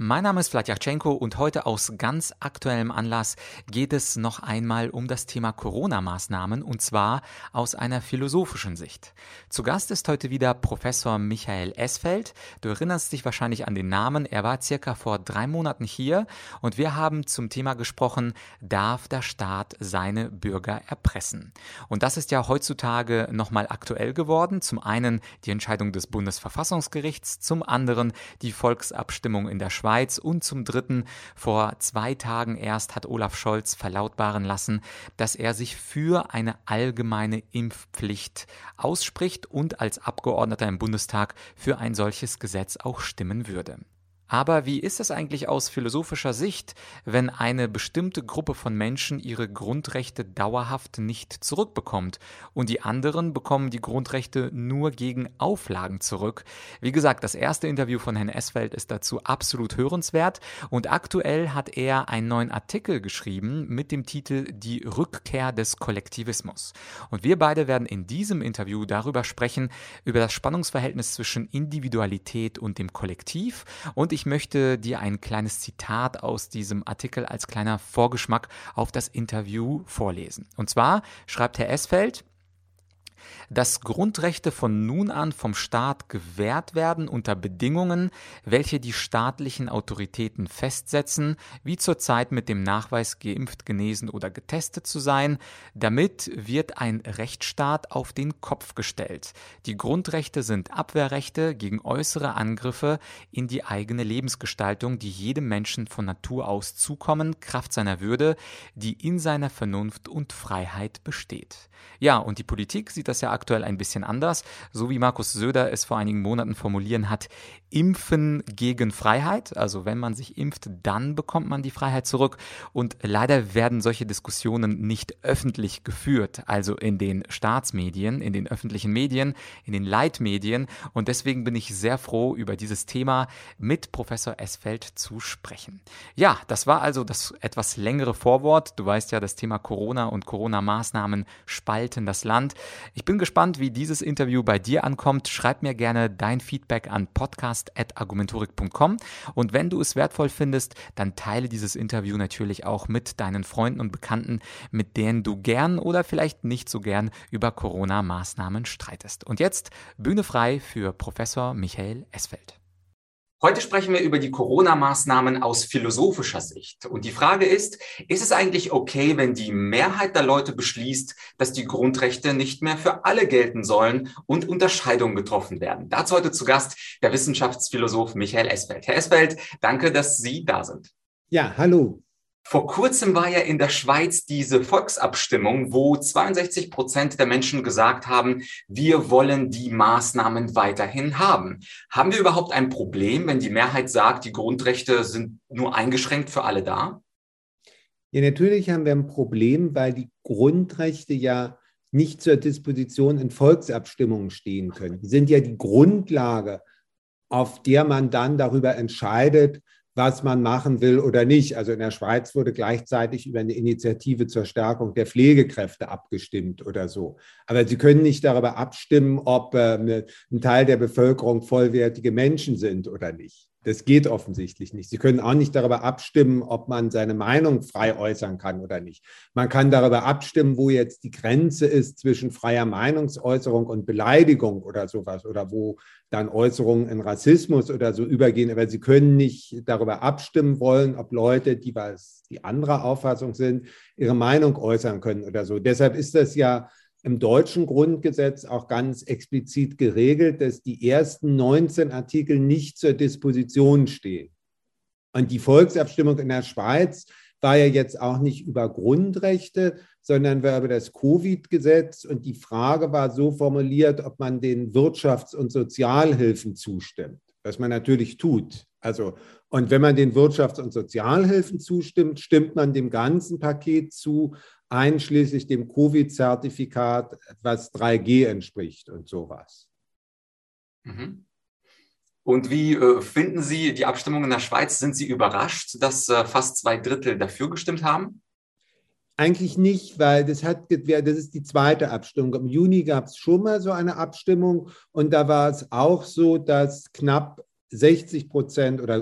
Mein Name ist Vladyachenko und heute aus ganz aktuellem Anlass geht es noch einmal um das Thema Corona-Maßnahmen und zwar aus einer philosophischen Sicht. Zu Gast ist heute wieder Professor Michael Esfeld. Du erinnerst dich wahrscheinlich an den Namen. Er war circa vor drei Monaten hier und wir haben zum Thema gesprochen, darf der Staat seine Bürger erpressen? Und das ist ja heutzutage nochmal aktuell geworden. Zum einen die Entscheidung des Bundesverfassungsgerichts, zum anderen die Volksabstimmung in der Schweiz Schweiz und zum Dritten vor zwei Tagen erst hat Olaf Scholz verlautbaren lassen, dass er sich für eine allgemeine Impfpflicht ausspricht und als Abgeordneter im Bundestag für ein solches Gesetz auch stimmen würde. Aber wie ist es eigentlich aus philosophischer Sicht, wenn eine bestimmte Gruppe von Menschen ihre Grundrechte dauerhaft nicht zurückbekommt und die anderen bekommen die Grundrechte nur gegen Auflagen zurück? Wie gesagt, das erste Interview von Herrn Esfeld ist dazu absolut hörenswert und aktuell hat er einen neuen Artikel geschrieben mit dem Titel Die Rückkehr des Kollektivismus. Und wir beide werden in diesem Interview darüber sprechen, über das Spannungsverhältnis zwischen Individualität und dem Kollektiv und ich möchte dir ein kleines Zitat aus diesem Artikel als kleiner Vorgeschmack auf das Interview vorlesen. Und zwar schreibt Herr Esfeld, dass Grundrechte von nun an vom Staat gewährt werden unter Bedingungen, welche die staatlichen Autoritäten festsetzen, wie zurzeit mit dem Nachweis geimpft, genesen oder getestet zu sein. Damit wird ein Rechtsstaat auf den Kopf gestellt. Die Grundrechte sind Abwehrrechte gegen äußere Angriffe in die eigene Lebensgestaltung, die jedem Menschen von Natur aus zukommen, Kraft seiner Würde, die in seiner Vernunft und Freiheit besteht. Ja, und die Politik sieht das ja aktuell ein bisschen anders. So wie Markus Söder es vor einigen Monaten formulieren hat, Impfen gegen Freiheit. Also wenn man sich impft, dann bekommt man die Freiheit zurück. Und leider werden solche Diskussionen nicht öffentlich geführt, also in den Staatsmedien, in den öffentlichen Medien, in den Leitmedien. Und deswegen bin ich sehr froh, über dieses Thema mit Professor Esfeld zu sprechen. Ja, das war also das etwas längere Vorwort. Du weißt ja, das Thema Corona und Corona-Maßnahmen spalten das Land. Ich bin gespannt, wie dieses Interview bei dir ankommt. Schreib mir gerne dein Feedback an podcast.argumentorik.com und wenn du es wertvoll findest, dann teile dieses Interview natürlich auch mit deinen Freunden und Bekannten, mit denen du gern oder vielleicht nicht so gern über Corona-Maßnahmen streitest. Und jetzt Bühne frei für Professor Michael Esfeld. Heute sprechen wir über die Corona-Maßnahmen aus philosophischer Sicht. Und die Frage ist, ist es eigentlich okay, wenn die Mehrheit der Leute beschließt, dass die Grundrechte nicht mehr für alle gelten sollen und Unterscheidungen getroffen werden? Dazu heute zu Gast der Wissenschaftsphilosoph Michael Esfeld. Herr Esfeld, danke, dass Sie da sind. Ja, hallo. Vor kurzem war ja in der Schweiz diese Volksabstimmung, wo 62 Prozent der Menschen gesagt haben, wir wollen die Maßnahmen weiterhin haben. Haben wir überhaupt ein Problem, wenn die Mehrheit sagt, die Grundrechte sind nur eingeschränkt für alle da? Ja, natürlich haben wir ein Problem, weil die Grundrechte ja nicht zur Disposition in Volksabstimmungen stehen können. Die sind ja die Grundlage, auf der man dann darüber entscheidet, was man machen will oder nicht. Also in der Schweiz wurde gleichzeitig über eine Initiative zur Stärkung der Pflegekräfte abgestimmt oder so. Aber Sie können nicht darüber abstimmen, ob äh, ein Teil der Bevölkerung vollwertige Menschen sind oder nicht. Das geht offensichtlich nicht. Sie können auch nicht darüber abstimmen, ob man seine Meinung frei äußern kann oder nicht. Man kann darüber abstimmen, wo jetzt die Grenze ist zwischen freier Meinungsäußerung und Beleidigung oder sowas oder wo dann Äußerungen in Rassismus oder so übergehen. Aber Sie können nicht darüber abstimmen wollen, ob Leute, die was die anderer Auffassung sind, ihre Meinung äußern können oder so. Deshalb ist das ja im deutschen Grundgesetz auch ganz explizit geregelt, dass die ersten 19 Artikel nicht zur Disposition stehen. Und die Volksabstimmung in der Schweiz war ja jetzt auch nicht über Grundrechte, sondern war über das Covid-Gesetz. Und die Frage war so formuliert, ob man den Wirtschafts- und Sozialhilfen zustimmt, was man natürlich tut. Also, und wenn man den Wirtschafts- und Sozialhilfen zustimmt, stimmt man dem ganzen Paket zu, einschließlich dem Covid-Zertifikat, was 3G entspricht und sowas. Mhm. Und wie äh, finden Sie die Abstimmung in der Schweiz? Sind Sie überrascht, dass äh, fast zwei Drittel dafür gestimmt haben? Eigentlich nicht, weil das hat, das ist die zweite Abstimmung. Im Juni gab es schon mal so eine Abstimmung und da war es auch so, dass knapp 60 Prozent oder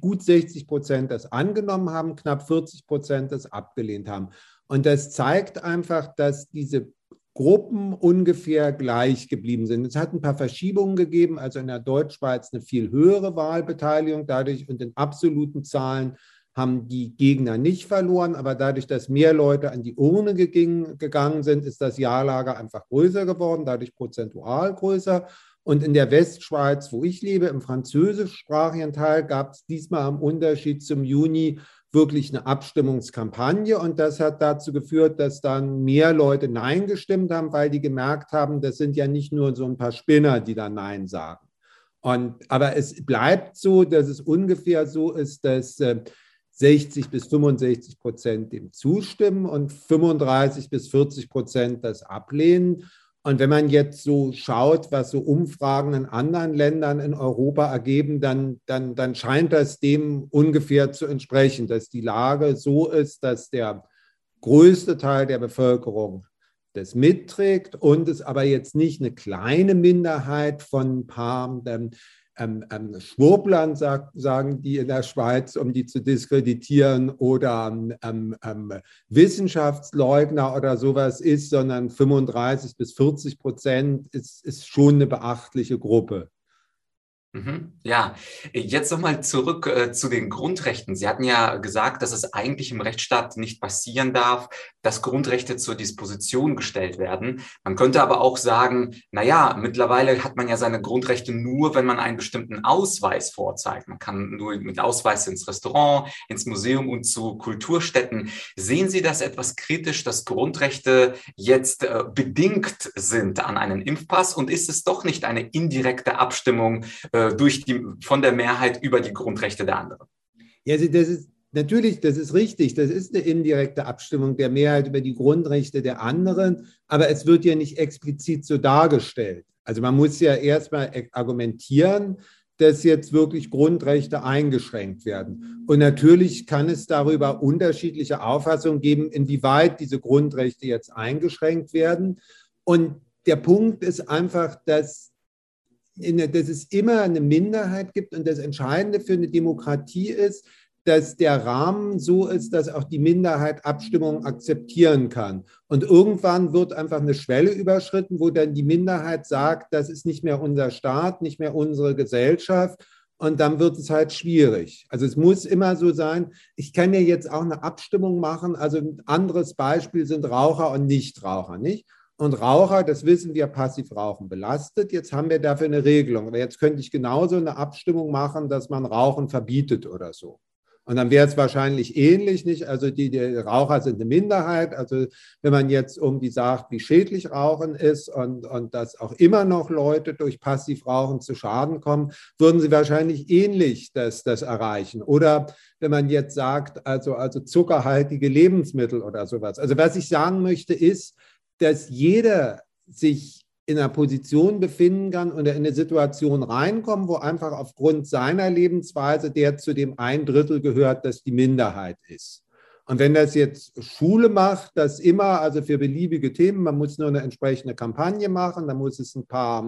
gut 60 Prozent das angenommen haben, knapp 40 Prozent das abgelehnt haben. Und das zeigt einfach, dass diese Gruppen ungefähr gleich geblieben sind. Es hat ein paar Verschiebungen gegeben, also in der Deutschschweiz eine viel höhere Wahlbeteiligung dadurch und in absoluten Zahlen haben die Gegner nicht verloren, aber dadurch, dass mehr Leute an die Urne gegangen sind, ist das Ja-Lager einfach größer geworden, dadurch prozentual größer. Und in der Westschweiz, wo ich lebe, im französischsprachigen Teil, gab es diesmal im Unterschied zum Juni wirklich eine Abstimmungskampagne. Und das hat dazu geführt, dass dann mehr Leute Nein gestimmt haben, weil die gemerkt haben, das sind ja nicht nur so ein paar Spinner, die da Nein sagen. Und, aber es bleibt so, dass es ungefähr so ist, dass 60 äh, bis 65 Prozent dem zustimmen und 35 bis 40 Prozent das ablehnen. Und wenn man jetzt so schaut, was so Umfragen in anderen Ländern in Europa ergeben, dann, dann, dann scheint das dem ungefähr zu entsprechen, dass die Lage so ist, dass der größte Teil der Bevölkerung das mitträgt und es aber jetzt nicht eine kleine Minderheit von ein paar ähm, ähm, ähm, Schwurblern, sag, sagen die in der Schweiz, um die zu diskreditieren, oder ähm, ähm, Wissenschaftsleugner oder sowas ist, sondern 35 bis 40 Prozent ist, ist schon eine beachtliche Gruppe. Mhm. Ja, jetzt nochmal zurück äh, zu den Grundrechten. Sie hatten ja gesagt, dass es eigentlich im Rechtsstaat nicht passieren darf, dass Grundrechte zur Disposition gestellt werden. Man könnte aber auch sagen, na ja, mittlerweile hat man ja seine Grundrechte nur, wenn man einen bestimmten Ausweis vorzeigt. Man kann nur mit Ausweis ins Restaurant, ins Museum und zu Kulturstätten. Sehen Sie das etwas kritisch, dass Grundrechte jetzt äh, bedingt sind an einen Impfpass? Und ist es doch nicht eine indirekte Abstimmung äh, durch die, von der Mehrheit über die Grundrechte der anderen? Ja, das ist Natürlich, das ist richtig. Das ist eine indirekte Abstimmung der Mehrheit über die Grundrechte der anderen, aber es wird ja nicht explizit so dargestellt. Also man muss ja erstmal argumentieren, dass jetzt wirklich Grundrechte eingeschränkt werden. Und natürlich kann es darüber unterschiedliche Auffassungen geben, inwieweit diese Grundrechte jetzt eingeschränkt werden. Und der Punkt ist einfach, dass, dass es immer eine Minderheit gibt und das Entscheidende für eine Demokratie ist, dass der Rahmen so ist, dass auch die Minderheit Abstimmungen akzeptieren kann. Und irgendwann wird einfach eine Schwelle überschritten, wo dann die Minderheit sagt, das ist nicht mehr unser Staat, nicht mehr unsere Gesellschaft. Und dann wird es halt schwierig. Also es muss immer so sein, ich kann ja jetzt auch eine Abstimmung machen. Also ein anderes Beispiel sind Raucher und Nichtraucher, nicht? Und Raucher, das wissen wir, passiv Rauchen belastet. Jetzt haben wir dafür eine Regelung. Aber jetzt könnte ich genauso eine Abstimmung machen, dass man Rauchen verbietet oder so. Und dann wäre es wahrscheinlich ähnlich, nicht? Also die, die, Raucher sind eine Minderheit. Also wenn man jetzt irgendwie sagt, wie schädlich Rauchen ist und, und dass auch immer noch Leute durch Passivrauchen zu Schaden kommen, würden sie wahrscheinlich ähnlich das, das erreichen. Oder wenn man jetzt sagt, also, also zuckerhaltige Lebensmittel oder sowas. Also was ich sagen möchte ist, dass jeder sich in einer Position befinden kann oder in eine Situation reinkommen, wo einfach aufgrund seiner Lebensweise der zu dem ein Drittel gehört, das die Minderheit ist. Und wenn das jetzt Schule macht, das immer, also für beliebige Themen, man muss nur eine entsprechende Kampagne machen, dann muss es ein paar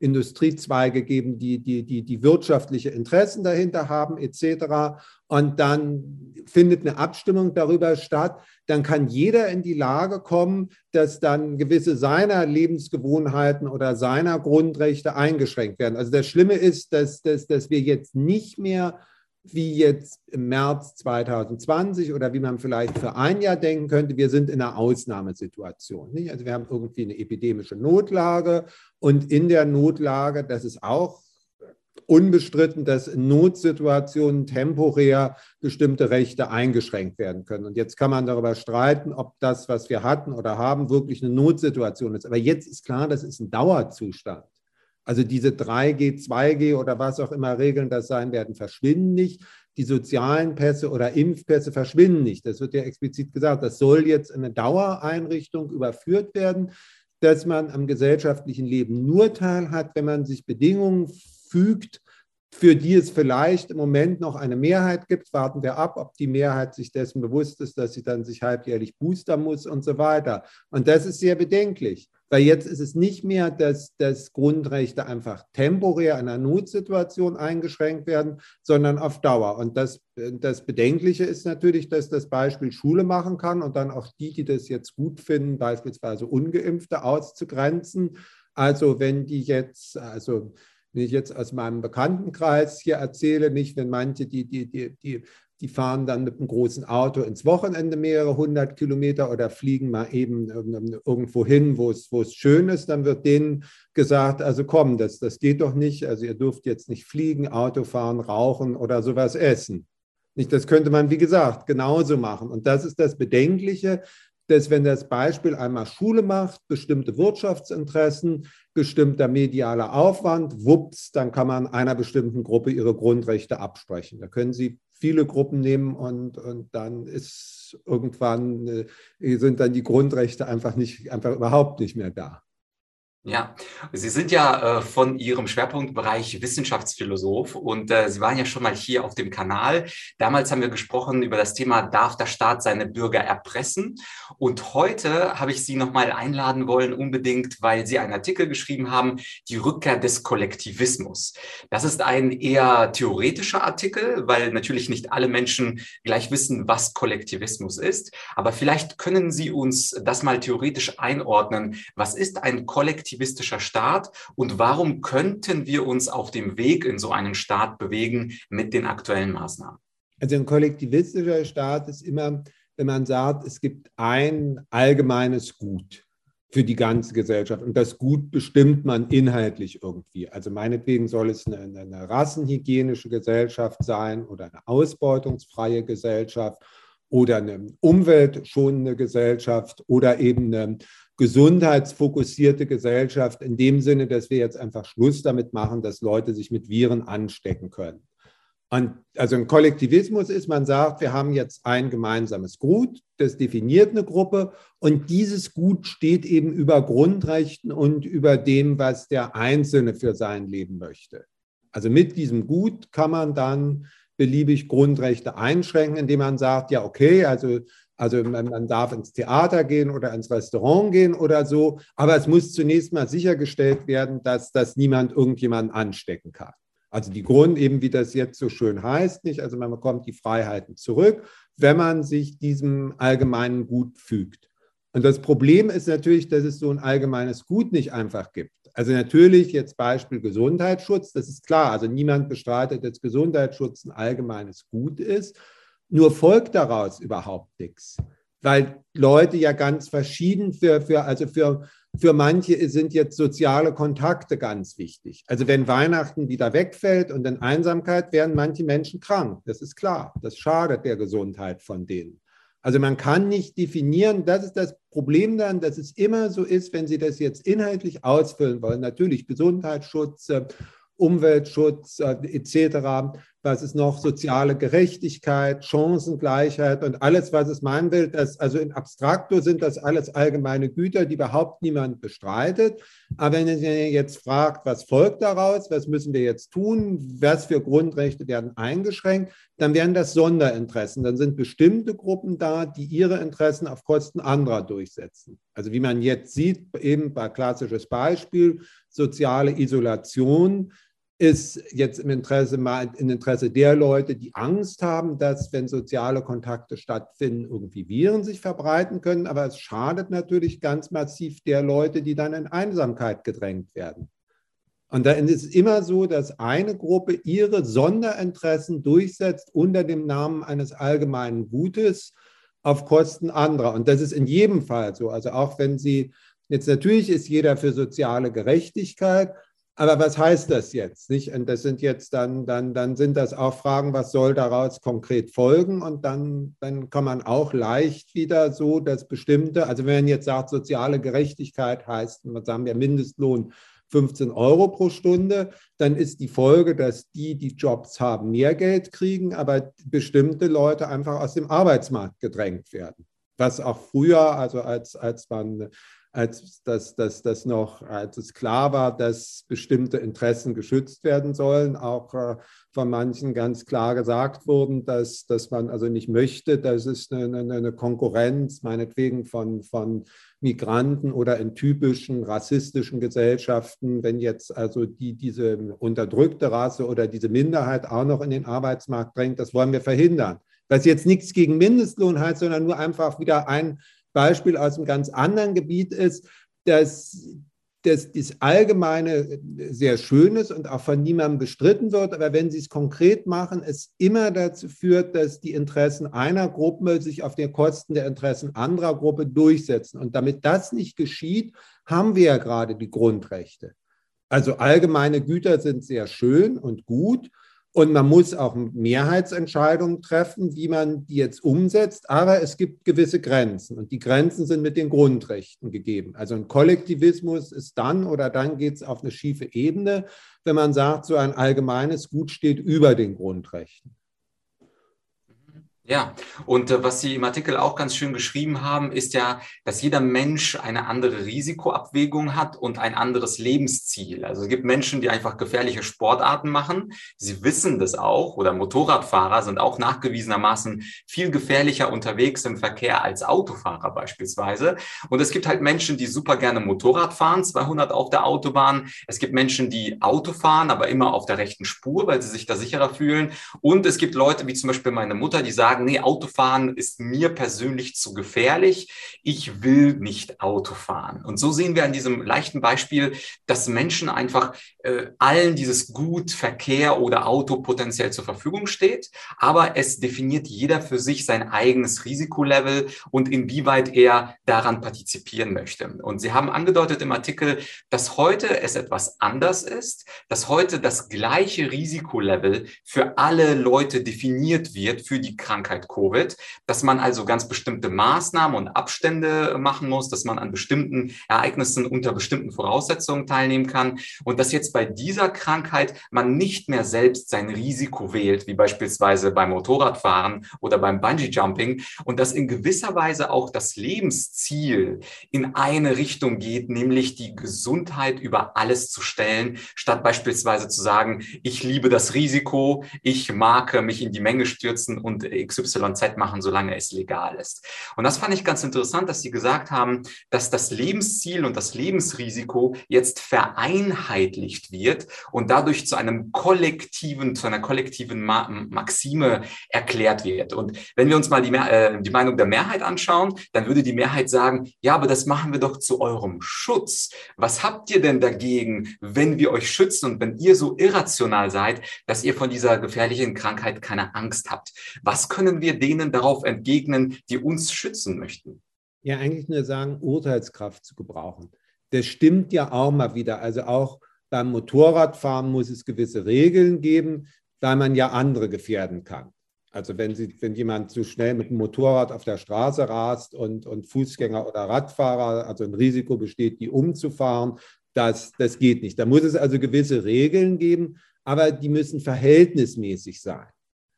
Industriezweige geben, die, die, die, die wirtschaftliche Interessen dahinter haben, etc. Und dann findet eine Abstimmung darüber statt. Dann kann jeder in die Lage kommen, dass dann gewisse seiner Lebensgewohnheiten oder seiner Grundrechte eingeschränkt werden. Also das Schlimme ist, dass, dass, dass wir jetzt nicht mehr wie jetzt im März 2020 oder wie man vielleicht für ein Jahr denken könnte, wir sind in einer Ausnahmesituation. Nicht? Also wir haben irgendwie eine epidemische Notlage und in der Notlage, das ist auch unbestritten, dass in Notsituationen temporär bestimmte Rechte eingeschränkt werden können. Und jetzt kann man darüber streiten, ob das, was wir hatten oder haben, wirklich eine Notsituation ist. Aber jetzt ist klar, das ist ein Dauerzustand. Also diese 3G, 2G oder was auch immer Regeln das sein werden, verschwinden nicht. Die sozialen Pässe oder Impfpässe verschwinden nicht. Das wird ja explizit gesagt. Das soll jetzt in eine Dauereinrichtung überführt werden, dass man am gesellschaftlichen Leben nur teil hat, wenn man sich Bedingungen fügt, für die es vielleicht im Moment noch eine Mehrheit gibt. Warten wir ab, ob die Mehrheit sich dessen bewusst ist, dass sie dann sich halbjährlich boostern muss und so weiter. Und das ist sehr bedenklich, weil jetzt ist es nicht mehr, dass, dass Grundrechte einfach temporär in einer Notsituation eingeschränkt werden, sondern auf Dauer. Und das, das Bedenkliche ist natürlich, dass das Beispiel Schule machen kann und dann auch die, die das jetzt gut finden, beispielsweise ungeimpfte auszugrenzen. Also wenn die jetzt, also wenn ich jetzt aus meinem Bekanntenkreis hier erzähle, nicht, wenn manche, die, die, die, die, die fahren dann mit einem großen Auto ins Wochenende mehrere hundert Kilometer oder fliegen mal eben irgendwo hin, wo es, wo es schön ist, dann wird denen gesagt, also komm, das, das geht doch nicht, also ihr dürft jetzt nicht fliegen, Auto fahren, rauchen oder sowas essen. Nicht, das könnte man, wie gesagt, genauso machen. Und das ist das Bedenkliche, dass wenn das Beispiel einmal Schule macht, bestimmte Wirtschaftsinteressen, bestimmter medialer Aufwand, wups, dann kann man einer bestimmten Gruppe ihre Grundrechte absprechen. Da können Sie viele Gruppen nehmen und, und dann ist irgendwann, äh, sind dann die Grundrechte einfach nicht, einfach überhaupt nicht mehr da. Ja, Sie sind ja äh, von Ihrem Schwerpunktbereich Wissenschaftsphilosoph und äh, Sie waren ja schon mal hier auf dem Kanal. Damals haben wir gesprochen über das Thema, darf der Staat seine Bürger erpressen? Und heute habe ich Sie nochmal einladen wollen, unbedingt, weil Sie einen Artikel geschrieben haben, die Rückkehr des Kollektivismus. Das ist ein eher theoretischer Artikel, weil natürlich nicht alle Menschen gleich wissen, was Kollektivismus ist. Aber vielleicht können Sie uns das mal theoretisch einordnen. Was ist ein Kollektivismus? Kollektivistischer Staat und warum könnten wir uns auf dem Weg in so einen Staat bewegen mit den aktuellen Maßnahmen? Also ein kollektivistischer Staat ist immer, wenn man sagt, es gibt ein allgemeines Gut für die ganze Gesellschaft. Und das Gut bestimmt man inhaltlich irgendwie. Also meinetwegen soll es eine, eine rassenhygienische Gesellschaft sein oder eine ausbeutungsfreie Gesellschaft oder eine umweltschonende Gesellschaft oder eben eine gesundheitsfokussierte Gesellschaft in dem Sinne, dass wir jetzt einfach Schluss damit machen, dass Leute sich mit Viren anstecken können. Und also ein Kollektivismus ist, man sagt, wir haben jetzt ein gemeinsames Gut, das definiert eine Gruppe und dieses Gut steht eben über Grundrechten und über dem, was der Einzelne für sein Leben möchte. Also mit diesem Gut kann man dann beliebig Grundrechte einschränken, indem man sagt, ja, okay, also also man, man, darf ins Theater gehen oder ins Restaurant gehen oder so, aber es muss zunächst mal sichergestellt werden, dass, dass niemand irgendjemanden anstecken kann. Also die Grund, eben wie das jetzt so schön heißt, nicht, also man bekommt die Freiheiten zurück, wenn man sich diesem allgemeinen Gut fügt. Und das Problem ist natürlich, dass es so ein allgemeines Gut nicht einfach gibt. Also natürlich jetzt Beispiel Gesundheitsschutz, das ist klar. Also niemand bestreitet, dass Gesundheitsschutz ein allgemeines Gut ist. Nur folgt daraus überhaupt nichts, weil Leute ja ganz verschieden für, für also für, für manche sind jetzt soziale Kontakte ganz wichtig. Also wenn Weihnachten wieder wegfällt und in Einsamkeit werden manche Menschen krank, das ist klar. Das schadet der Gesundheit von denen. Also man kann nicht definieren, das ist das Problem dann, dass es immer so ist, wenn Sie das jetzt inhaltlich ausfüllen wollen, natürlich Gesundheitsschutz, äh, Umweltschutz äh, etc., was ist noch soziale Gerechtigkeit, Chancengleichheit und alles, was es meinen will. Das, also in Abstrakto sind das alles allgemeine Güter, die überhaupt niemand bestreitet. Aber wenn ihr jetzt fragt, was folgt daraus, was müssen wir jetzt tun, was für Grundrechte werden eingeschränkt, dann wären das Sonderinteressen. Dann sind bestimmte Gruppen da, die ihre Interessen auf Kosten anderer durchsetzen. Also wie man jetzt sieht, eben bei klassisches Beispiel, soziale Isolation ist jetzt im Interesse, im Interesse der Leute, die Angst haben, dass, wenn soziale Kontakte stattfinden, irgendwie Viren sich verbreiten können. Aber es schadet natürlich ganz massiv der Leute, die dann in Einsamkeit gedrängt werden. Und dann ist es immer so, dass eine Gruppe ihre Sonderinteressen durchsetzt unter dem Namen eines allgemeinen Gutes auf Kosten anderer. Und das ist in jedem Fall so. Also auch wenn Sie, jetzt natürlich ist jeder für soziale Gerechtigkeit, aber was heißt das jetzt? Nicht? Und das sind jetzt dann, dann, dann sind das auch Fragen, was soll daraus konkret folgen? Und dann, dann kann man auch leicht wieder so das bestimmte, also wenn man jetzt sagt, soziale Gerechtigkeit heißt, sagen wir Mindestlohn 15 Euro pro Stunde, dann ist die Folge, dass die, die Jobs haben, mehr Geld kriegen, aber bestimmte Leute einfach aus dem Arbeitsmarkt gedrängt werden. Was auch früher, also als, als man als dass das, das noch, als es klar war, dass bestimmte Interessen geschützt werden sollen, auch äh, von manchen ganz klar gesagt wurden, dass, dass man also nicht möchte, dass es eine, eine Konkurrenz, meinetwegen von, von Migranten oder in typischen rassistischen Gesellschaften, wenn jetzt also die, diese unterdrückte Rasse oder diese Minderheit auch noch in den Arbeitsmarkt drängt, das wollen wir verhindern. Was jetzt nichts gegen Mindestlohn heißt, sondern nur einfach wieder ein Beispiel aus einem ganz anderen Gebiet ist, dass dass das Allgemeine sehr schön ist und auch von niemandem bestritten wird, aber wenn Sie es konkret machen, es immer dazu führt, dass die Interessen einer Gruppe sich auf den Kosten der Interessen anderer Gruppe durchsetzen. Und damit das nicht geschieht, haben wir ja gerade die Grundrechte. Also allgemeine Güter sind sehr schön und gut, und man muss auch Mehrheitsentscheidungen treffen, wie man die jetzt umsetzt. Aber es gibt gewisse Grenzen. Und die Grenzen sind mit den Grundrechten gegeben. Also ein Kollektivismus ist dann oder dann geht es auf eine schiefe Ebene, wenn man sagt, so ein allgemeines Gut steht über den Grundrechten. Ja, und äh, was Sie im Artikel auch ganz schön geschrieben haben, ist ja, dass jeder Mensch eine andere Risikoabwägung hat und ein anderes Lebensziel. Also es gibt Menschen, die einfach gefährliche Sportarten machen. Sie wissen das auch. Oder Motorradfahrer sind auch nachgewiesenermaßen viel gefährlicher unterwegs im Verkehr als Autofahrer beispielsweise. Und es gibt halt Menschen, die super gerne Motorrad fahren, 200 auf der Autobahn. Es gibt Menschen, die Auto fahren, aber immer auf der rechten Spur, weil sie sich da sicherer fühlen. Und es gibt Leute, wie zum Beispiel meine Mutter, die sagen, sagen, nee, Autofahren ist mir persönlich zu gefährlich. Ich will nicht Auto fahren. Und so sehen wir an diesem leichten Beispiel, dass Menschen einfach äh, allen dieses Gut, Verkehr oder Auto potenziell zur Verfügung steht. Aber es definiert jeder für sich sein eigenes Risikolevel und inwieweit er daran partizipieren möchte. Und Sie haben angedeutet im Artikel, dass heute es etwas anders ist, dass heute das gleiche Risikolevel für alle Leute definiert wird für die Krankheit Krankheit Covid, dass man also ganz bestimmte Maßnahmen und Abstände machen muss, dass man an bestimmten Ereignissen unter bestimmten Voraussetzungen teilnehmen kann und dass jetzt bei dieser Krankheit man nicht mehr selbst sein Risiko wählt, wie beispielsweise beim Motorradfahren oder beim Bungee-Jumping und dass in gewisser Weise auch das Lebensziel in eine Richtung geht, nämlich die Gesundheit über alles zu stellen, statt beispielsweise zu sagen, ich liebe das Risiko, ich mag mich in die Menge stürzen und XYZ machen, solange es legal ist. Und das fand ich ganz interessant, dass Sie gesagt haben, dass das Lebensziel und das Lebensrisiko jetzt vereinheitlicht wird und dadurch zu einem kollektiven, zu einer kollektiven Ma Maxime erklärt wird. Und wenn wir uns mal die, äh, die Meinung der Mehrheit anschauen, dann würde die Mehrheit sagen, ja, aber das machen wir doch zu eurem Schutz. Was habt ihr denn dagegen, wenn wir euch schützen und wenn ihr so irrational seid, dass ihr von dieser gefährlichen Krankheit keine Angst habt? Was können können wir denen darauf entgegnen, die uns schützen möchten? Ja, eigentlich nur sagen, Urteilskraft zu gebrauchen. Das stimmt ja auch mal wieder. Also auch beim Motorradfahren muss es gewisse Regeln geben, weil man ja andere gefährden kann. Also wenn, Sie, wenn jemand zu schnell mit dem Motorrad auf der Straße rast und, und Fußgänger oder Radfahrer, also ein Risiko besteht, die umzufahren, das, das geht nicht. Da muss es also gewisse Regeln geben, aber die müssen verhältnismäßig sein.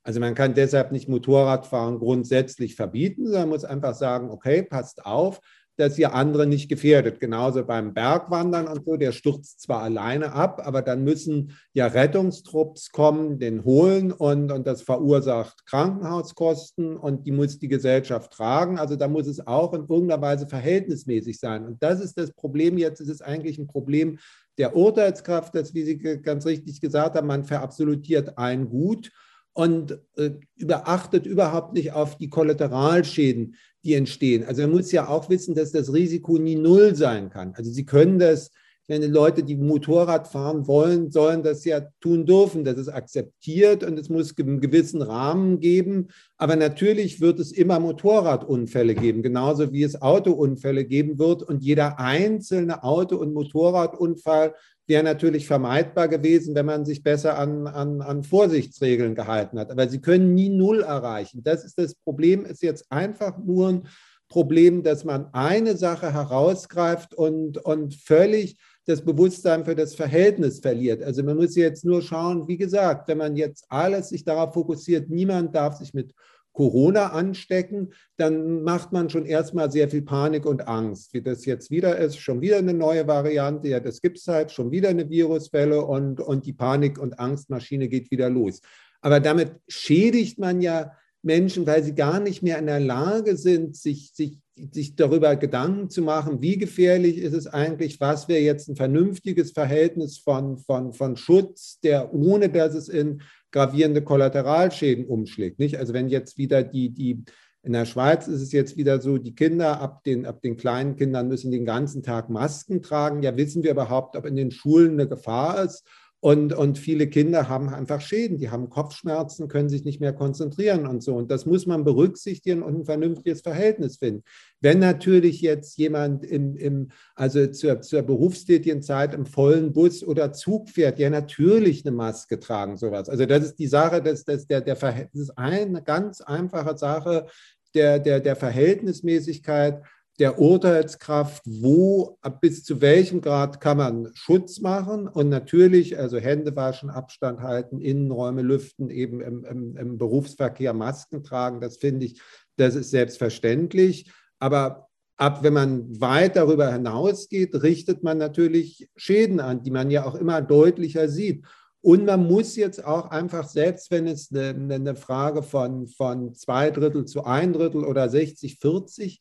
Also man kann deshalb nicht Motorradfahren grundsätzlich verbieten, sondern muss einfach sagen, okay, passt auf, dass ihr andere nicht gefährdet. Genauso beim Bergwandern und so, der stürzt zwar alleine ab, aber dann müssen ja Rettungstrupps kommen, den holen und, und das verursacht Krankenhauskosten und die muss die Gesellschaft tragen. Also da muss es auch in irgendeiner Weise verhältnismäßig sein. Und das ist das Problem. Jetzt ist es eigentlich ein Problem der Urteilskraft, dass, wie Sie ganz richtig gesagt haben, man verabsolutiert ein Gut und äh, überachtet überhaupt nicht auf die Kollateralschäden, die entstehen. Also man muss ja auch wissen, dass das Risiko nie null sein kann. Also Sie können das, wenn Leute, die Motorrad fahren wollen, sollen das ja tun dürfen. Das ist akzeptiert und es muss einen gewissen Rahmen geben. Aber natürlich wird es immer Motorradunfälle geben, genauso wie es Autounfälle geben wird. Und jeder einzelne Auto- und Motorradunfall wäre natürlich vermeidbar gewesen, wenn man sich besser an, an, an Vorsichtsregeln gehalten hat. Aber sie können nie Null erreichen. Das ist das Problem, ist jetzt einfach nur ein Problem, dass man eine Sache herausgreift und, und völlig das Bewusstsein für das Verhältnis verliert. Also man muss jetzt nur schauen, wie gesagt, wenn man jetzt alles sich darauf fokussiert, niemand darf sich mit Corona anstecken, dann macht man schon erstmal sehr viel Panik und Angst, wie das jetzt wieder ist. Schon wieder eine neue Variante, ja, das gibt es halt, schon wieder eine Viruswelle und, und die Panik- und Angstmaschine geht wieder los. Aber damit schädigt man ja Menschen, weil sie gar nicht mehr in der Lage sind, sich, sich, sich darüber Gedanken zu machen, wie gefährlich ist es eigentlich, was wäre jetzt ein vernünftiges Verhältnis von, von, von Schutz, der ohne dass es in gravierende Kollateralschäden umschlägt. Nicht? Also wenn jetzt wieder die, die, in der Schweiz ist es jetzt wieder so, die Kinder ab den, ab den kleinen Kindern müssen den ganzen Tag Masken tragen. Ja, wissen wir überhaupt, ob in den Schulen eine Gefahr ist? Und, und viele Kinder haben einfach Schäden, die haben Kopfschmerzen, können sich nicht mehr konzentrieren und so. Und das muss man berücksichtigen und ein vernünftiges Verhältnis finden. Wenn natürlich jetzt jemand im, im, also zur, zur berufstätigen Zeit im vollen Bus oder Zug fährt, ja natürlich eine Maske tragen, sowas. Also das ist die Sache, das, das, der, der, das ist eine ganz einfache Sache der, der, der Verhältnismäßigkeit der Urteilskraft, wo bis zu welchem Grad kann man Schutz machen und natürlich, also Hände waschen, Abstand halten, Innenräume lüften, eben im, im, im Berufsverkehr Masken tragen, das finde ich, das ist selbstverständlich. Aber ab, wenn man weit darüber hinausgeht, richtet man natürlich Schäden an, die man ja auch immer deutlicher sieht. Und man muss jetzt auch einfach, selbst wenn es eine, eine Frage von, von zwei Drittel zu ein Drittel oder 60, 40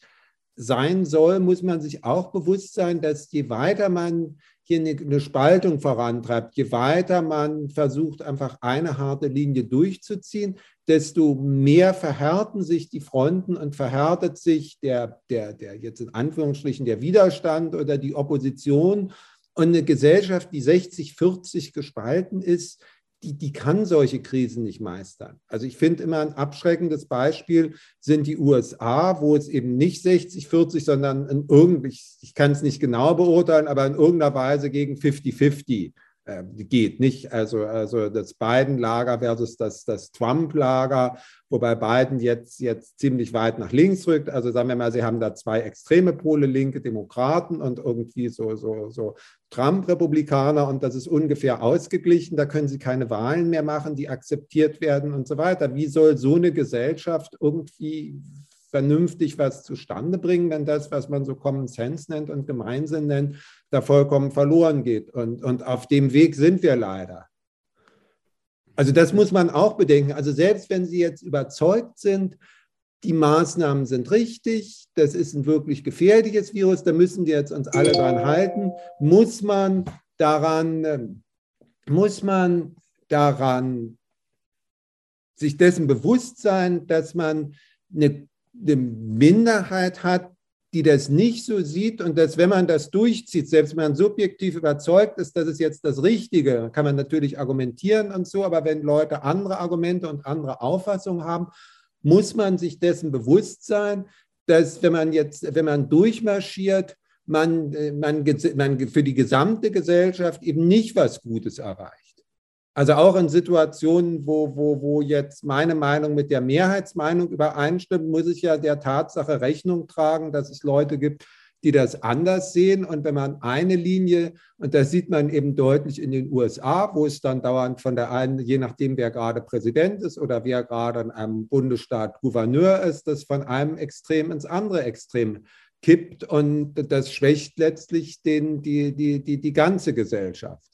sein soll, muss man sich auch bewusst sein, dass je weiter man hier eine, Spaltung vorantreibt, je weiter man versucht, einfach eine harte Linie durchzuziehen, desto mehr verhärten sich die Fronten und verhärtet sich der, der, der jetzt in Anführungsstrichen der Widerstand oder die Opposition. Und eine Gesellschaft, die 60-40 gespalten ist, die, die kann solche Krisen nicht meistern. Also ich finde immer ein abschreckendes Beispiel sind die USA, wo es eben nicht 60, 40, sondern in irgendwie, ich, kann es nicht genau beurteilen, aber in irgendeiner Weise gegen 50-50 äh, geht nicht. Also, also das Biden-Lager versus das, das Trump-Lager, wobei Biden jetzt, jetzt ziemlich weit nach links rückt. Also sagen wir mal, Sie haben da zwei extreme Pole, linke Demokraten und irgendwie so, so, so Trump-Republikaner und das ist ungefähr ausgeglichen. Da können Sie keine Wahlen mehr machen, die akzeptiert werden und so weiter. Wie soll so eine Gesellschaft irgendwie vernünftig was zustande bringen, wenn das, was man so Common Sense nennt und Gemeinsinn nennt, da vollkommen verloren geht. Und, und auf dem Weg sind wir leider. Also das muss man auch bedenken. Also selbst wenn Sie jetzt überzeugt sind, die Maßnahmen sind richtig, das ist ein wirklich gefährliches Virus, da müssen wir jetzt uns alle dran halten, muss man daran, muss man daran sich dessen bewusst sein, dass man eine, eine Minderheit hat, die das nicht so sieht und dass, wenn man das durchzieht, selbst wenn man subjektiv überzeugt ist, dass es jetzt das Richtige, kann man natürlich argumentieren und so, aber wenn Leute andere Argumente und andere Auffassungen haben, muss man sich dessen bewusst sein, dass wenn man jetzt, wenn man durchmarschiert, man, äh, man, man für die gesamte Gesellschaft eben nicht was Gutes erreicht. Also auch in Situationen, wo, wo, wo jetzt meine Meinung mit der Mehrheitsmeinung übereinstimmt, muss ich ja der Tatsache Rechnung tragen, dass es Leute gibt, die das anders sehen. Und wenn man eine Linie, und das sieht man eben deutlich in den USA, wo es dann dauernd von der einen, je nachdem, wer gerade Präsident ist oder wer gerade in einem Bundesstaat Gouverneur ist, das von einem Extrem ins andere Extrem kippt. Und das schwächt letztlich den, die, die, die, die ganze Gesellschaft.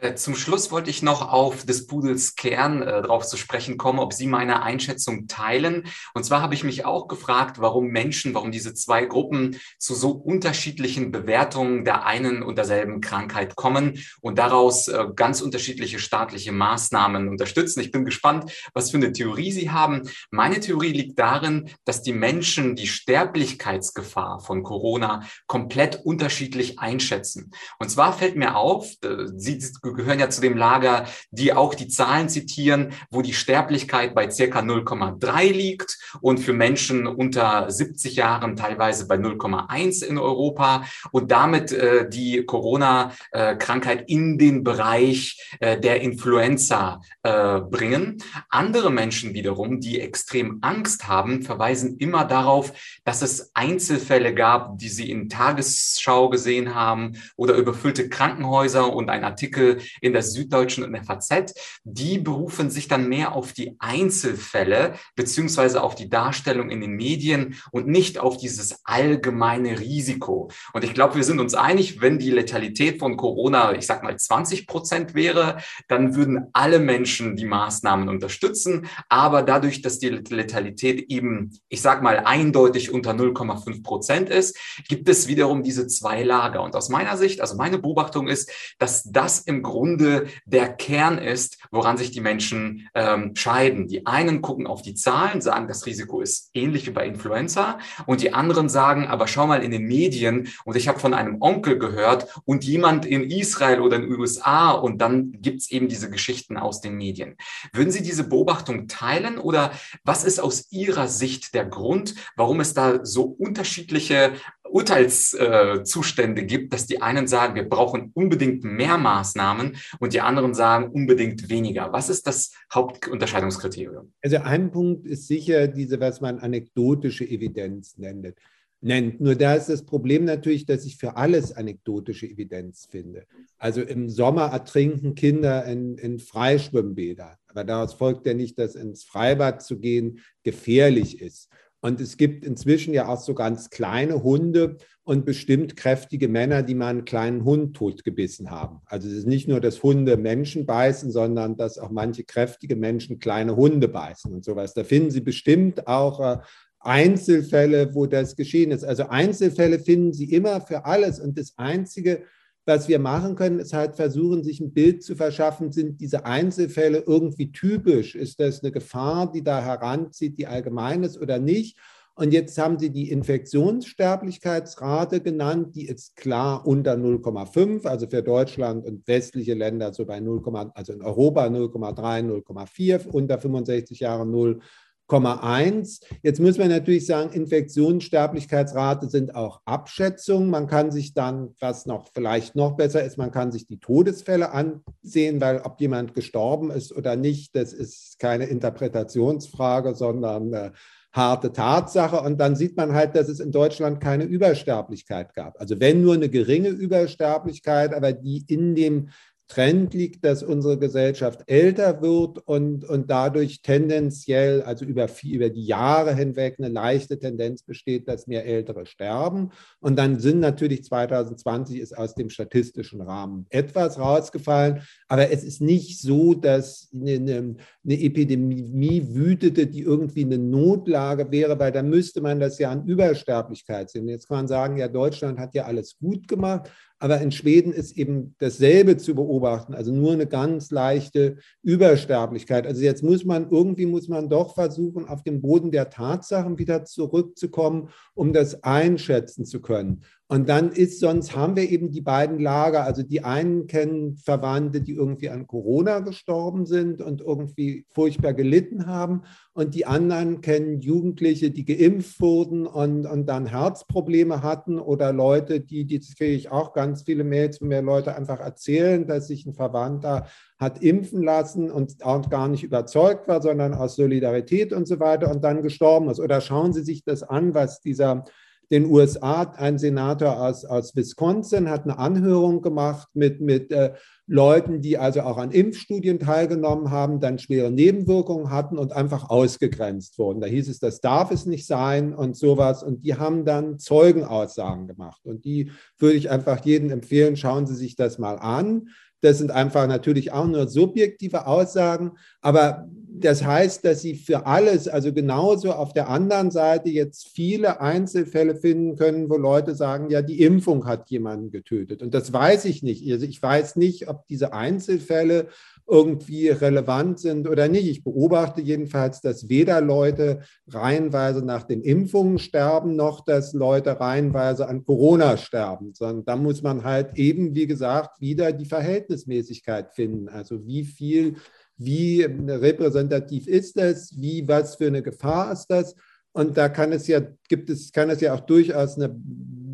Äh, zum Schluss wollte ich noch auf des Pudels Kern äh, darauf zu sprechen kommen, ob Sie meine Einschätzung teilen. Und zwar habe ich mich auch gefragt, warum Menschen, warum diese zwei Gruppen zu so unterschiedlichen Bewertungen der einen und derselben Krankheit kommen und daraus äh, ganz unterschiedliche staatliche Maßnahmen unterstützen. Ich bin gespannt, was für eine Theorie Sie haben. Meine Theorie liegt darin, dass die Menschen die Sterblichkeitsgefahr von Corona komplett unterschiedlich einschätzen. Und zwar fällt mir auf, äh, Sie gehören ja zu dem Lager, die auch die Zahlen zitieren, wo die Sterblichkeit bei circa 0,3 liegt und für Menschen unter 70 Jahren teilweise bei 0,1 in Europa und damit äh, die Corona-Krankheit in den Bereich äh, der Influenza äh, bringen. Andere Menschen wiederum, die extrem Angst haben, verweisen immer darauf, dass es Einzelfälle gab, die sie in Tagesschau gesehen haben oder überfüllte Krankenhäuser und ein Artikel in der Süddeutschen und der FAZ, die berufen sich dann mehr auf die Einzelfälle beziehungsweise auf die Darstellung in den Medien und nicht auf dieses allgemeine Risiko. Und ich glaube, wir sind uns einig, wenn die Letalität von Corona, ich sag mal 20 Prozent wäre, dann würden alle Menschen die Maßnahmen unterstützen. Aber dadurch, dass die Letalität eben, ich sag mal, eindeutig unter 0,5 Prozent ist, gibt es wiederum diese zwei Lager. Und aus meiner Sicht, also meine Beobachtung ist, dass das im Grunde der Kern ist, woran sich die Menschen ähm, scheiden. Die einen gucken auf die Zahlen, sagen, das Risiko ist ähnlich wie bei Influenza. Und die anderen sagen, aber schau mal in den Medien und ich habe von einem Onkel gehört und jemand in Israel oder in den USA und dann gibt es eben diese Geschichten aus den Medien. Würden Sie diese Beobachtung teilen oder was ist aus Ihrer Sicht der Grund, warum es da so unterschiedliche Urteilszustände gibt, dass die einen sagen, wir brauchen unbedingt mehr Maßnahmen und die anderen sagen unbedingt weniger. Was ist das Hauptunterscheidungskriterium? Also ein Punkt ist sicher diese, was man anekdotische Evidenz nennt. nennt. Nur da ist das Problem natürlich, dass ich für alles anekdotische Evidenz finde. Also im Sommer ertrinken Kinder in, in Freischwimmbädern. Aber daraus folgt ja nicht, dass ins Freibad zu gehen gefährlich ist. Und es gibt inzwischen ja auch so ganz kleine Hunde und bestimmt kräftige Männer, die mal einen kleinen Hund totgebissen haben. Also es ist nicht nur, dass Hunde Menschen beißen, sondern dass auch manche kräftige Menschen kleine Hunde beißen und sowas. Da finden Sie bestimmt auch äh, Einzelfälle, wo das geschehen ist. Also Einzelfälle finden Sie immer für alles. Und das Einzige, was wir machen können, ist halt versuchen, sich ein Bild zu verschaffen, sind diese Einzelfälle irgendwie typisch? Ist das eine Gefahr, die da heranzieht, die allgemein ist oder nicht? Und jetzt haben Sie die Infektionssterblichkeitsrate genannt, die ist klar unter 0,5, also für Deutschland und westliche Länder so bei 0, also in Europa 0,3, 0,4, unter 65 Jahren 0. 0,1. Jetzt muss man natürlich sagen, Infektionssterblichkeitsrate sind auch Abschätzungen. Man kann sich dann, was noch vielleicht noch besser ist, man kann sich die Todesfälle ansehen, weil ob jemand gestorben ist oder nicht, das ist keine Interpretationsfrage, sondern eine harte Tatsache. Und dann sieht man halt, dass es in Deutschland keine Übersterblichkeit gab. Also wenn nur eine geringe Übersterblichkeit, aber die in dem Trend liegt, dass unsere Gesellschaft älter wird und, und dadurch tendenziell, also über, über die Jahre hinweg, eine leichte Tendenz besteht, dass mehr Ältere sterben. Und dann sind natürlich 2020 ist aus dem statistischen Rahmen etwas rausgefallen, aber es ist nicht so, dass eine, eine, Epidemie wütete, die irgendwie eine Notlage wäre, weil dann müsste man das ja an Übersterblichkeit sehen. Jetzt kann man sagen, ja, Deutschland hat ja alles gut gemacht, aber in Schweden ist eben dasselbe zu beobachten, also nur eine ganz leichte Übersterblichkeit. Also jetzt muss man, irgendwie muss man doch versuchen, auf den Boden der Tatsachen wieder zurückzukommen, um das einschätzen zu können. Und dann ist, sonst haben wir eben die beiden Lager. Also die einen kennen Verwandte, die irgendwie an Corona gestorben sind und irgendwie furchtbar gelitten haben. Und die anderen kennen Jugendliche, die geimpft wurden und, und dann Herzprobleme hatten oder Leute, die, die kriege ich auch ganz viele Mails, wo mir Leute einfach erzählen, dass sich ein Verwandter hat impfen lassen und auch gar nicht überzeugt war, sondern aus Solidarität und so weiter und dann gestorben ist. Oder schauen Sie sich das an, was dieser den USA. Ein Senator aus, aus Wisconsin hat eine Anhörung gemacht mit, mit äh, Leuten, die also auch an Impfstudien teilgenommen haben, dann schwere Nebenwirkungen hatten und einfach ausgegrenzt wurden. Da hieß es, das darf es nicht sein und sowas. Und die haben dann Zeugenaussagen gemacht. Und die würde ich einfach jedem empfehlen, schauen Sie sich das mal an. Das sind einfach natürlich auch nur subjektive Aussagen, aber das heißt, dass Sie für alles, also genauso auf der anderen Seite jetzt viele Einzelfälle finden können, wo Leute sagen, ja, die Impfung hat jemanden getötet. Und das weiß ich nicht. Also ich weiß nicht, ob diese Einzelfälle irgendwie relevant sind oder nicht. Ich beobachte jedenfalls, dass weder Leute reihenweise nach den Impfungen sterben, noch dass Leute reihenweise an Corona sterben, sondern da muss man halt eben, wie gesagt, wieder die Verhältnismäßigkeit finden. Also wie viel wie repräsentativ ist das, wie, was für eine Gefahr ist das. Und da kann es ja, gibt es, kann es ja auch durchaus eine,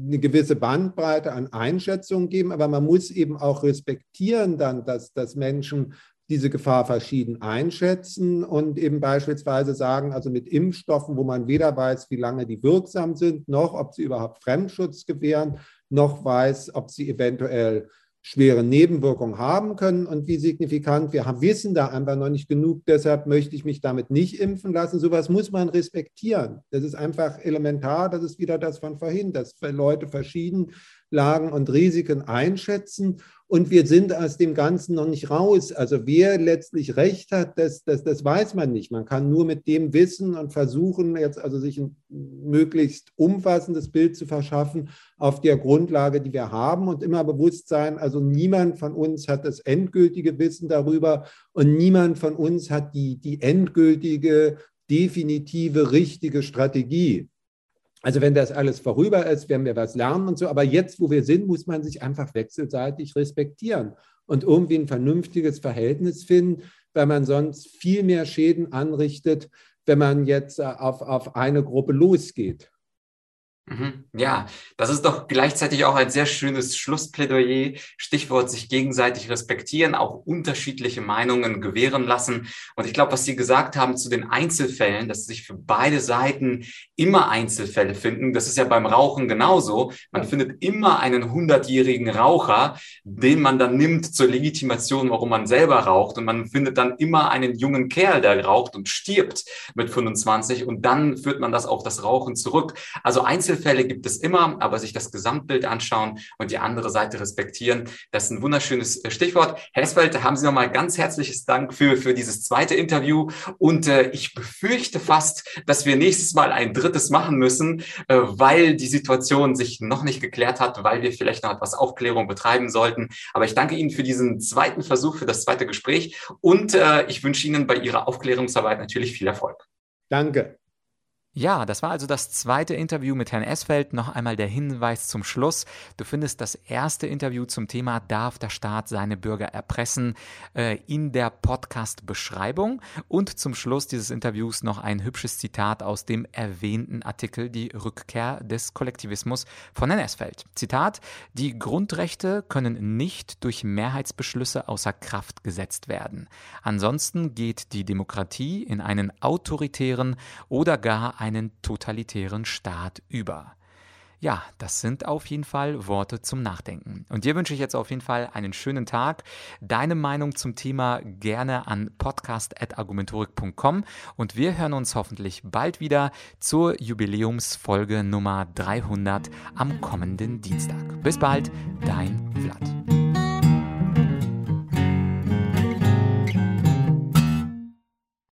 eine gewisse Bandbreite an Einschätzungen geben, aber man muss eben auch respektieren dann, dass, dass Menschen diese Gefahr verschieden einschätzen und eben beispielsweise sagen, also mit Impfstoffen, wo man weder weiß, wie lange die wirksam sind, noch ob sie überhaupt Fremdschutz gewähren, noch weiß, ob sie eventuell schwere Nebenwirkungen haben können und wie signifikant. Wir haben, wissen da einfach noch nicht genug, deshalb möchte ich mich damit nicht impfen lassen. Sowas muss man respektieren. Das ist einfach elementar, das ist wieder das von vorhin, dass Leute verschieden Lagen und Risiken einschätzen. Und wir sind aus dem Ganzen noch nicht raus. Also wer letztlich recht hat, das, das, das weiß man nicht. Man kann nur mit dem Wissen und versuchen, jetzt also sich ein möglichst umfassendes Bild zu verschaffen auf der Grundlage, die wir haben und immer bewusst sein, also niemand von uns hat das endgültige Wissen darüber und niemand von uns hat die, die endgültige, definitive, richtige Strategie. Also wenn das alles vorüber ist, werden wir was lernen und so. Aber jetzt, wo wir sind, muss man sich einfach wechselseitig respektieren und irgendwie ein vernünftiges Verhältnis finden, weil man sonst viel mehr Schäden anrichtet, wenn man jetzt äh, auf, auf eine Gruppe losgeht. Mhm. Ja, das ist doch gleichzeitig auch ein sehr schönes Schlussplädoyer. Stichwort sich gegenseitig respektieren, auch unterschiedliche Meinungen gewähren lassen. Und ich glaube, was Sie gesagt haben zu den Einzelfällen, dass sich für beide Seiten immer Einzelfälle finden, das ist ja beim Rauchen genauso. Man findet immer einen hundertjährigen Raucher, den man dann nimmt zur Legitimation, warum man selber raucht. Und man findet dann immer einen jungen Kerl, der raucht und stirbt mit 25. Und dann führt man das auf das Rauchen zurück. Also Einzel Einzelfälle gibt es immer, aber sich das Gesamtbild anschauen und die andere Seite respektieren, das ist ein wunderschönes äh, Stichwort. Herr Esfeld, haben Sie nochmal ganz herzliches Dank für, für dieses zweite Interview und äh, ich befürchte fast, dass wir nächstes Mal ein drittes machen müssen, äh, weil die Situation sich noch nicht geklärt hat, weil wir vielleicht noch etwas Aufklärung betreiben sollten. Aber ich danke Ihnen für diesen zweiten Versuch, für das zweite Gespräch und äh, ich wünsche Ihnen bei Ihrer Aufklärungsarbeit natürlich viel Erfolg. Danke. Ja, das war also das zweite Interview mit Herrn Esfeld. Noch einmal der Hinweis zum Schluss. Du findest das erste Interview zum Thema Darf der Staat seine Bürger erpressen äh, in der Podcast-Beschreibung. Und zum Schluss dieses Interviews noch ein hübsches Zitat aus dem erwähnten Artikel Die Rückkehr des Kollektivismus von Herrn Esfeld. Zitat, die Grundrechte können nicht durch Mehrheitsbeschlüsse außer Kraft gesetzt werden. Ansonsten geht die Demokratie in einen autoritären oder gar einen totalitären Staat über. Ja, das sind auf jeden Fall Worte zum Nachdenken. Und dir wünsche ich jetzt auf jeden Fall einen schönen Tag. Deine Meinung zum Thema gerne an podcast.argumentorik.com und wir hören uns hoffentlich bald wieder zur Jubiläumsfolge Nummer 300 am kommenden Dienstag. Bis bald, dein